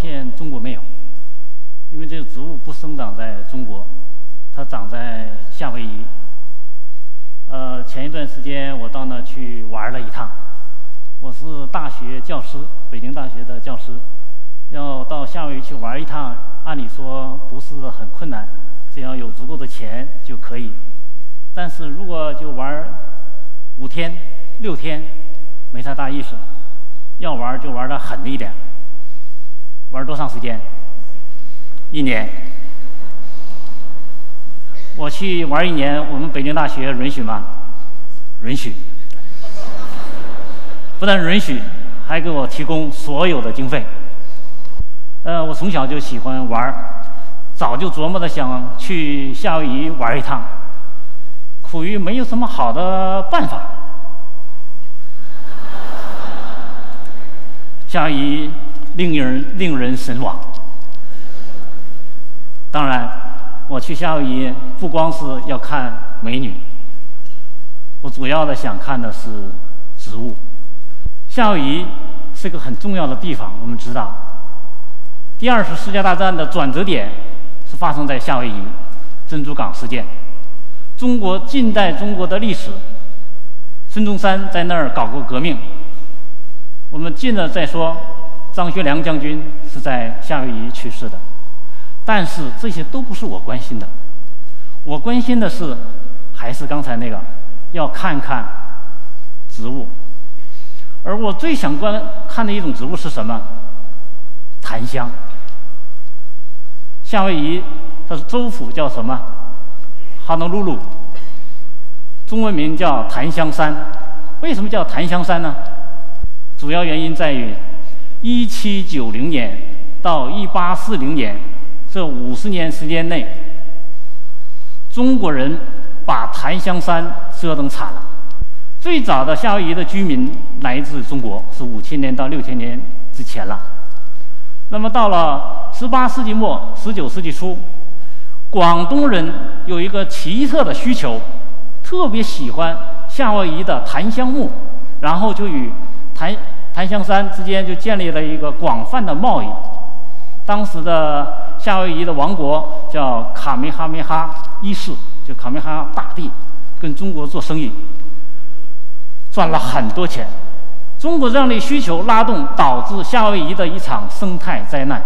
片中国没有，因为这个植物不生长在中国，它长在夏威夷。呃，前一段时间我到那去玩了一趟。我是大学教师，北京大学的教师，要到夏威夷去玩一趟，按理说不是很困难，只要有足够的钱就可以。但是如果就玩五天、六天，没啥大意思。要玩就玩的狠一点，玩多长时间？一年。我去玩一年，我们北京大学允许吗？允许。不但允许，还给我提供所有的经费。呃，我从小就喜欢玩早就琢磨着想去夏威夷玩一趟，苦于没有什么好的办法。夏威夷令人令人神往。当然，我去夏威夷不光是要看美女，我主要的想看的是植物。夏威夷是个很重要的地方，我们知道，第二次世界大战的转折点是发生在夏威夷珍珠港事件。中国近代中国的历史，孙中山在那儿搞过革命。我们近了再说，张学良将军是在夏威夷去世的。但是这些都不是我关心的，我关心的是，还是刚才那个，要看看植物。而我最想观看的一种植物是什么？檀香。夏威夷它是州府叫什么？哈诺鲁鲁。中文名叫檀香山。为什么叫檀香山呢？主要原因在于，一七九零年到一八四零年这五十年时间内，中国人把檀香山折腾惨了。最早的夏威夷的居民来自中国，是五千年到六千年之前了。那么到了十八世纪末、十九世纪初，广东人有一个奇特的需求，特别喜欢夏威夷的檀香木，然后就与檀檀香山之间就建立了一个广泛的贸易。当时的夏威夷的王国叫卡梅哈梅哈一世，就卡梅哈大帝，跟中国做生意。赚了很多钱，中国这样的需求拉动，导致夏威夷的一场生态灾难。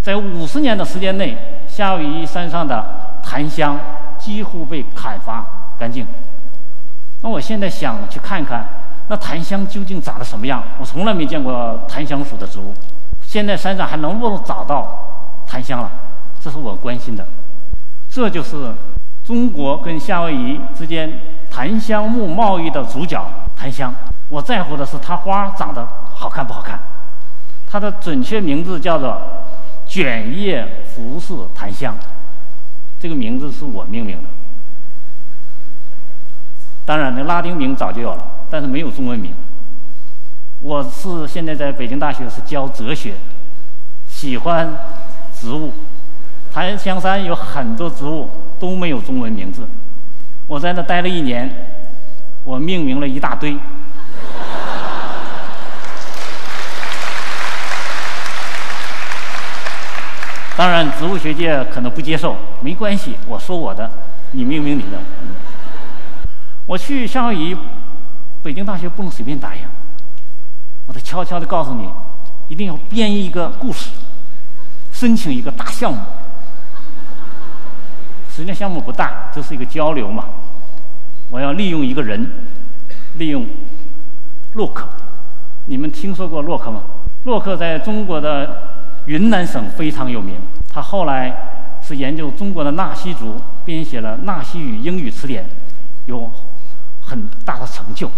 在五十年的时间内，夏威夷山上的檀香几乎被砍伐干净。那我现在想去看看，那檀香究竟长得什么样？我从来没见过檀香属的植物。现在山上还能不能找到檀香了？这是我关心的。这就是中国跟夏威夷之间。檀香木贸易的主角檀香，我在乎的是它花长得好看不好看。它的准确名字叫做卷叶服饰檀香，这个名字是我命名的。当然，那拉丁名早就有了，但是没有中文名。我是现在在北京大学是教哲学，喜欢植物。檀香山有很多植物都没有中文名字。我在那待了一年，我命名了一大堆。当然，植物学界可能不接受，没关系，我说我的，你命名你的。我去夏威夷，北京大学不能随便答应，我得悄悄的告诉你，一定要编一个故事，申请一个大项目。实际上项目不大，这是一个交流嘛。我要利用一个人，利用洛克。你们听说过洛克吗？洛克在中国的云南省非常有名。他后来是研究中国的纳西族，编写了《纳西语英语词典》，有很大的成就。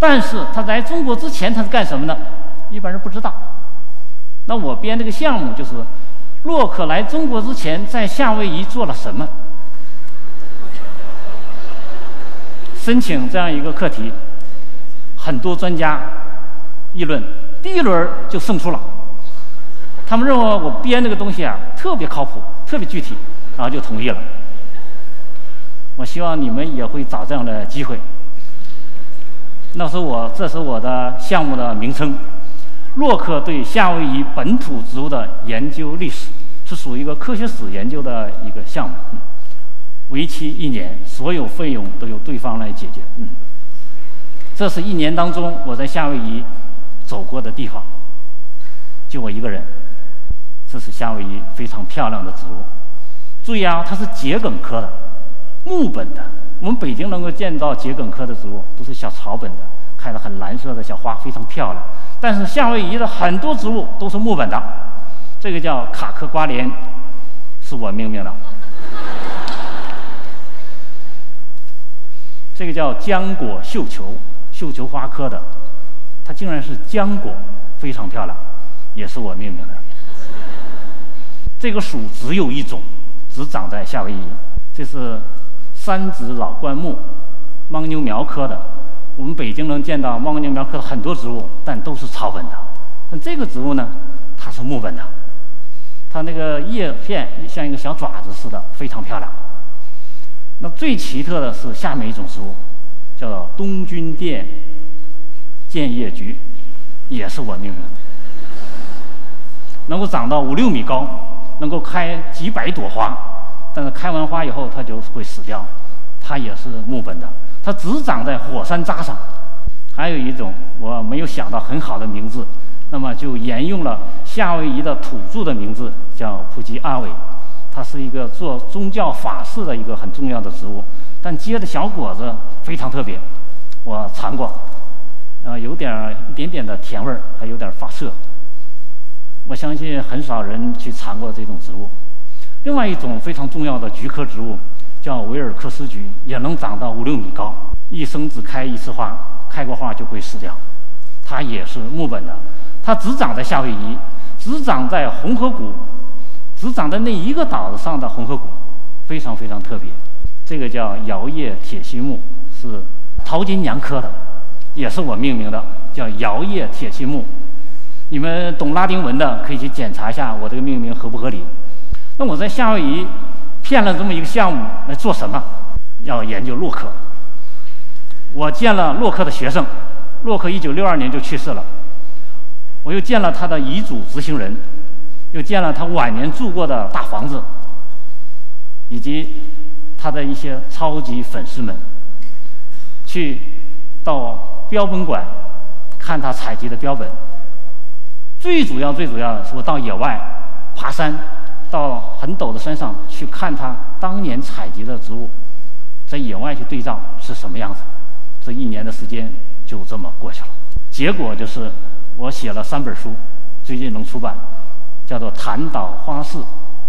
但是他来中国之前他是干什么的？一般人不知道。那我编这个项目就是。洛克来中国之前，在夏威夷做了什么？申请这样一个课题，很多专家议论，第一轮就胜出了。他们认为我编这个东西啊，特别靠谱，特别具体，然后就同意了。我希望你们也会找这样的机会。那是我这是我的项目的名称，洛克对夏威夷本土植物的研究历史，是属于一个科学史研究的一个项目，为期一年，所有费用都由对方来解决。嗯，这是一年当中我在夏威夷走过的地方，就我一个人。这是夏威夷非常漂亮的植物，注意啊，它是桔梗科的，木本的。我们北京能够见到桔梗科的植物，都是小草本的，开的很蓝色的小花，非常漂亮。但是夏威夷的很多植物都是木本的，这个叫卡科瓜莲，是我命名的。这个叫浆果绣球，绣球花科的，它竟然是浆果，非常漂亮，也是我命名的。这个属只有一种，只长在夏威夷，这是。三指老灌木，牦牛苗科的。我们北京能见到牦牛苗科很多植物，但都是草本的。那这个植物呢，它是木本的，它那个叶片像一个小爪子似的，非常漂亮。那最奇特的是下面一种植物，叫东君殿建叶菊，也是我命名的，能够长到五六米高，能够开几百朵花。但是开完花以后，它就会死掉。它也是木本的，它只长在火山渣上。还有一种我没有想到很好的名字，那么就沿用了夏威夷的土著的名字，叫普吉阿韦。它是一个做宗教法事的一个很重要的植物，但结的小果子非常特别。我尝过，呃，有点一点点的甜味儿，还有点发涩。我相信很少人去尝过这种植物。另外一种非常重要的菊科植物叫维尔克斯菊，也能长到五六米高，一生只开一次花，开过花就会死掉。它也是木本的，它只长在夏威夷，只长在红河谷，只长在那一个岛上的红河谷，非常非常特别。这个叫摇叶铁心木，是桃金娘科的，也是我命名的，叫摇叶铁心木。你们懂拉丁文的可以去检查一下我这个命名合不合理。那我在夏威夷骗了这么一个项目来做什么？要研究洛克。我见了洛克的学生，洛克一九六二年就去世了。我又见了他的遗嘱执行人，又见了他晚年住过的大房子，以及他的一些超级粉丝们。去到标本馆看他采集的标本。最主要、最主要的是我到野外爬山。到很陡的山上去看他当年采集的植物，在野外去对照是什么样子。这一年的时间就这么过去了。结果就是我写了三本书，最近能出版，叫做《潭岛花市》，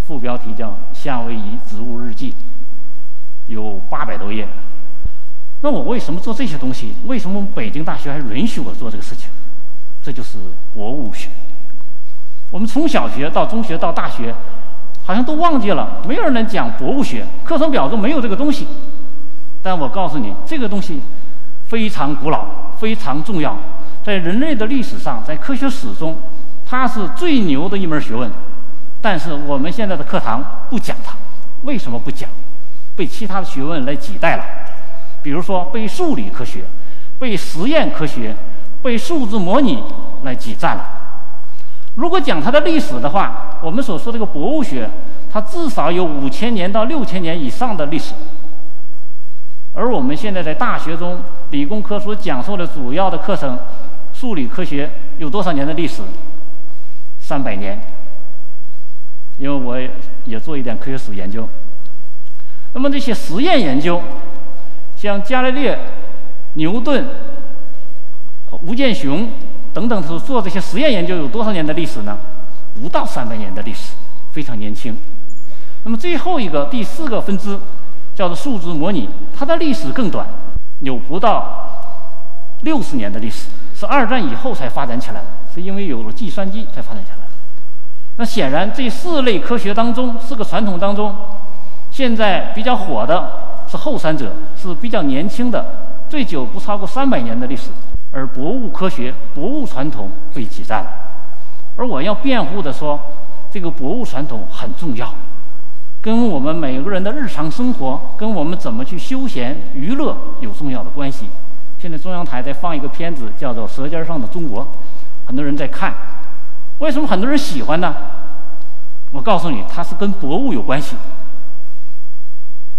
副标题叫《夏威夷植物日记》，有八百多页。那我为什么做这些东西？为什么北京大学还允许我做这个事情？这就是博物学。我们从小学到中学到大学。好像都忘记了，没有人能讲博物学，课程表中没有这个东西。但我告诉你，这个东西非常古老，非常重要，在人类的历史上，在科学史中，它是最牛的一门学问。但是我们现在的课堂不讲它，为什么不讲？被其他的学问来挤代了。比如说，被数理科学、被实验科学、被数字模拟来挤占了。如果讲它的历史的话，我们所说这个博物学，它至少有五千年到六千年以上的历史。而我们现在在大学中理工科所讲授的主要的课程，数理科学有多少年的历史？三百年。因为我也做一点科学史研究。那么这些实验研究，像伽利略、牛顿、吴健雄。等等，是做这些实验研究有多少年的历史呢？不到三百年的历史，非常年轻。那么最后一个第四个分支叫做数字模拟，它的历史更短，有不到六十年的历史，是二战以后才发展起来的，是因为有了计算机才发展起来的。那显然这四类科学当中，四个传统当中，现在比较火的是后三者，是比较年轻的，最久不超过三百年的历史。而博物科学、博物传统被挤占了，而我要辩护的说，这个博物传统很重要，跟我们每个人的日常生活、跟我们怎么去休闲娱乐有重要的关系。现在中央台在放一个片子，叫做《舌尖上的中国》，很多人在看。为什么很多人喜欢呢？我告诉你，它是跟博物有关系，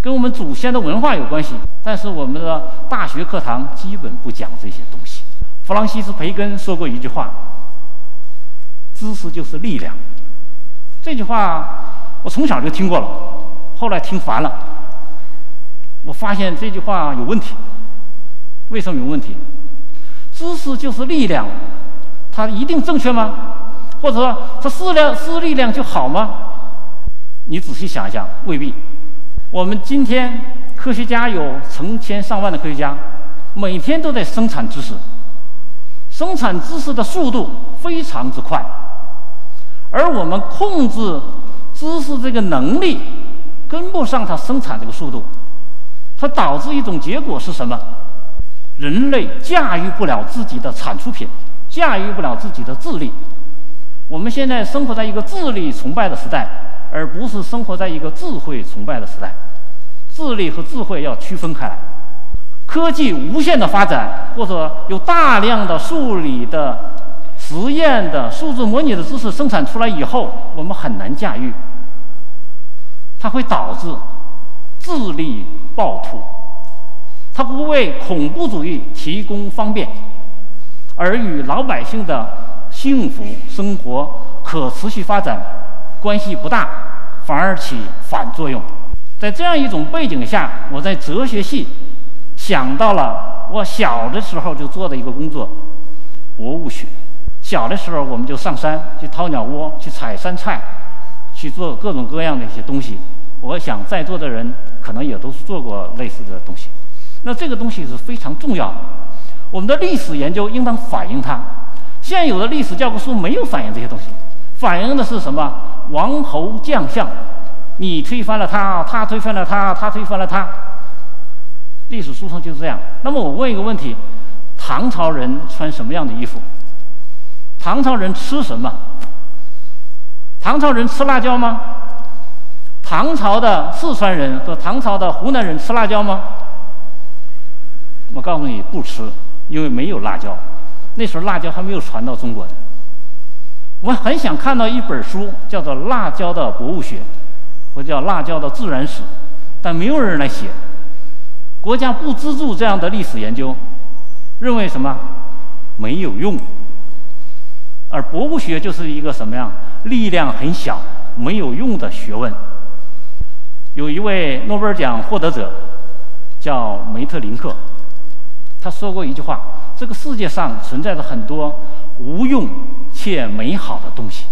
跟我们祖先的文化有关系。但是我们的大学课堂基本不讲这些东西。弗朗西斯·培根说过一句话：“知识就是力量。”这句话我从小就听过了，后来听烦了。我发现这句话有问题。为什么有问题？知识就是力量，它一定正确吗？或者说，它是量是力量就好吗？你仔细想一想，未必。我们今天科学家有成千上万的科学家，每天都在生产知识，生产知识的速度非常之快，而我们控制知识这个能力跟不上它生产这个速度，它导致一种结果是什么？人类驾驭不了自己的产出品，驾驭不了自己的智力。我们现在生活在一个智力崇拜的时代，而不是生活在一个智慧崇拜的时代。智力和智慧要区分开来。科技无限的发展，或者有大量的数理的实验的数字模拟的知识生产出来以后，我们很难驾驭。它会导致智力暴徒，它不为恐怖主义提供方便，而与老百姓的。幸福生活可持续发展关系不大，反而起反作用。在这样一种背景下，我在哲学系想到了我小的时候就做的一个工作——博物学。小的时候，我们就上山去掏鸟窝，去采山菜，去做各种各样的一些东西。我想在座的人可能也都是做过类似的东西。那这个东西是非常重要的，我们的历史研究应当反映它。现有的历史教科书没有反映这些东西，反映的是什么？王侯将相，你推翻了他，他推翻了他，他推翻了他。历史书上就是这样。那么我问一个问题：唐朝人穿什么样的衣服？唐朝人吃什么？唐朝人吃辣椒吗？唐朝的四川人和唐朝的湖南人吃辣椒吗？我告诉你，不吃，因为没有辣椒。那时候辣椒还没有传到中国的，我很想看到一本书，叫做《辣椒的博物学》，或叫《辣椒的自然史》，但没有人来写。国家不资助这样的历史研究，认为什么没有用。而博物学就是一个什么样，力量很小、没有用的学问。有一位诺贝尔奖获得者叫梅特林克，他说过一句话。这个世界上存在着很多无用且美好的东西，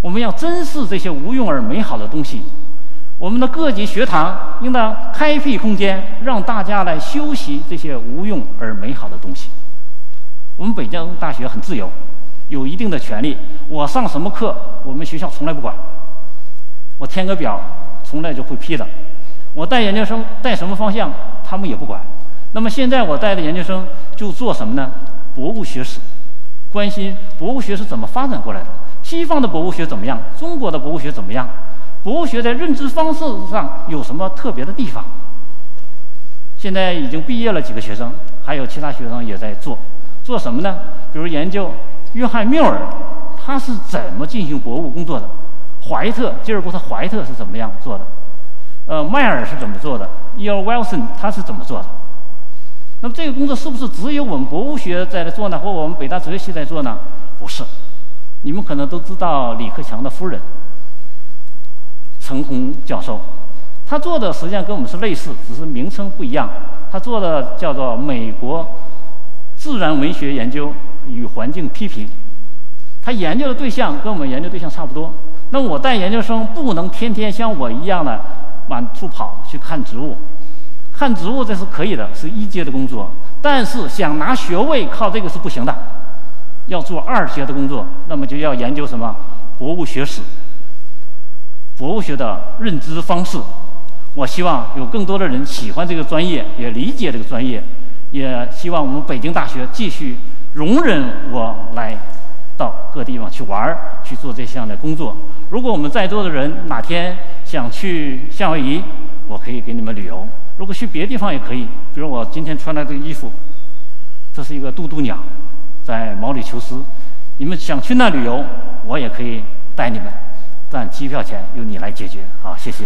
我们要珍视这些无用而美好的东西。我们的各级学堂应当开辟空间，让大家来修习这些无用而美好的东西。我们北京大学很自由，有一定的权利。我上什么课，我们学校从来不管。我填个表，从来就会批的。我带研究生带什么方向，他们也不管。那么现在我带的研究生就做什么呢？博物学史，关心博物学是怎么发展过来的。西方的博物学怎么样？中国的博物学怎么样？博物学在认知方式上有什么特别的地方？现在已经毕业了几个学生，还有其他学生也在做。做什么呢？比如研究约翰缪尔，他是怎么进行博物工作的？怀特，吉尔伯特·怀特是怎么样做的？呃，迈尔是怎么做的？E.O. Wilson 他是怎么做的？那么这个工作是不是只有我们博物学在做呢，或我们北大哲学系在做呢？不是，你们可能都知道李克强的夫人陈红教授，他做的实际上跟我们是类似，只是名称不一样。他做的叫做美国自然文学研究与环境批评，他研究的对象跟我们研究对象差不多。那我带研究生不能天天像我一样的满处跑去看植物。看植物这是可以的，是一阶的工作。但是想拿学位靠这个是不行的，要做二阶的工作，那么就要研究什么博物学史、博物学的认知方式。我希望有更多的人喜欢这个专业，也理解这个专业，也希望我们北京大学继续容忍我来到各地方去玩儿，去做这项的工作。如果我们在座的人哪天想去夏威夷，我可以给你们旅游；如果去别的地方也可以，比如我今天穿的这个衣服，这是一个渡渡鸟，在毛里求斯。你们想去那旅游，我也可以带你们。但机票钱由你来解决，好，谢谢。